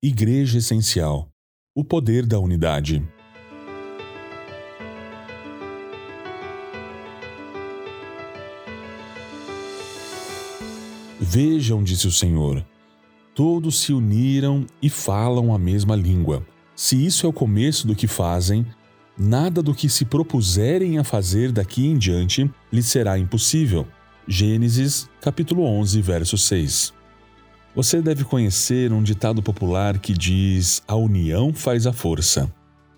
Igreja Essencial O Poder da Unidade. Vejam, disse o Senhor, todos se uniram e falam a mesma língua. Se isso é o começo do que fazem, nada do que se propuserem a fazer daqui em diante lhes será impossível. Gênesis, capítulo 11, verso 6. Você deve conhecer um ditado popular que diz: A união faz a força.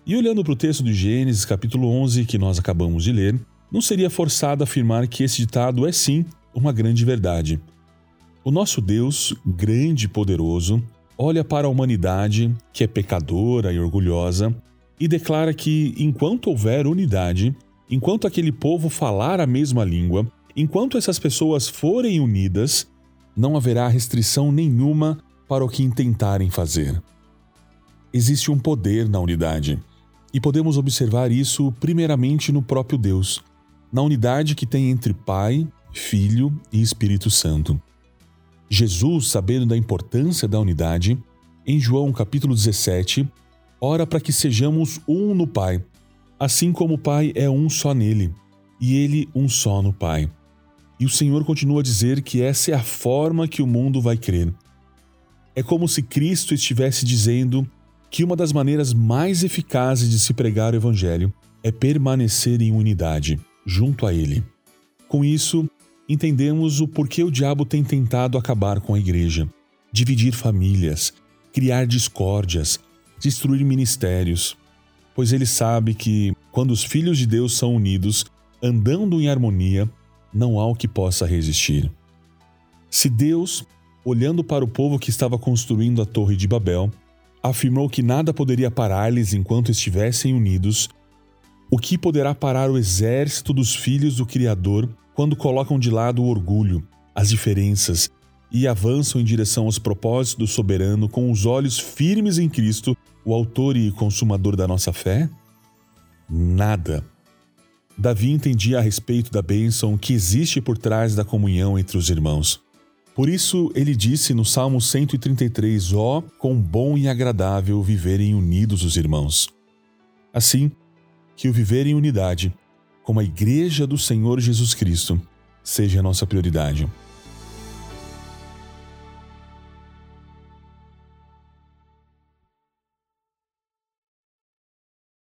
E olhando para o texto de Gênesis, capítulo 11, que nós acabamos de ler, não seria forçado afirmar que esse ditado é sim uma grande verdade. O nosso Deus, grande e poderoso, olha para a humanidade, que é pecadora e orgulhosa, e declara que, enquanto houver unidade, enquanto aquele povo falar a mesma língua, enquanto essas pessoas forem unidas, não haverá restrição nenhuma para o que intentarem fazer. Existe um poder na unidade, e podemos observar isso primeiramente no próprio Deus, na unidade que tem entre Pai, Filho e Espírito Santo. Jesus, sabendo da importância da unidade, em João capítulo 17, ora para que sejamos um no Pai, assim como o Pai é um só nele, e ele um só no Pai. E o Senhor continua a dizer que essa é a forma que o mundo vai crer. É como se Cristo estivesse dizendo que uma das maneiras mais eficazes de se pregar o Evangelho é permanecer em unidade, junto a Ele. Com isso, entendemos o porquê o diabo tem tentado acabar com a igreja, dividir famílias, criar discórdias, destruir ministérios, pois ele sabe que, quando os filhos de Deus são unidos, andando em harmonia, não há o que possa resistir. Se Deus, olhando para o povo que estava construindo a Torre de Babel, afirmou que nada poderia parar-lhes enquanto estivessem unidos, o que poderá parar o exército dos filhos do Criador quando colocam de lado o orgulho, as diferenças e avançam em direção aos propósitos do soberano com os olhos firmes em Cristo, o Autor e Consumador da nossa fé? Nada. Davi entendia a respeito da bênção que existe por trás da comunhão entre os irmãos. Por isso, ele disse no Salmo 133: Ó, oh, quão bom e agradável viverem unidos os irmãos. Assim, que o viver em unidade, como a Igreja do Senhor Jesus Cristo, seja a nossa prioridade.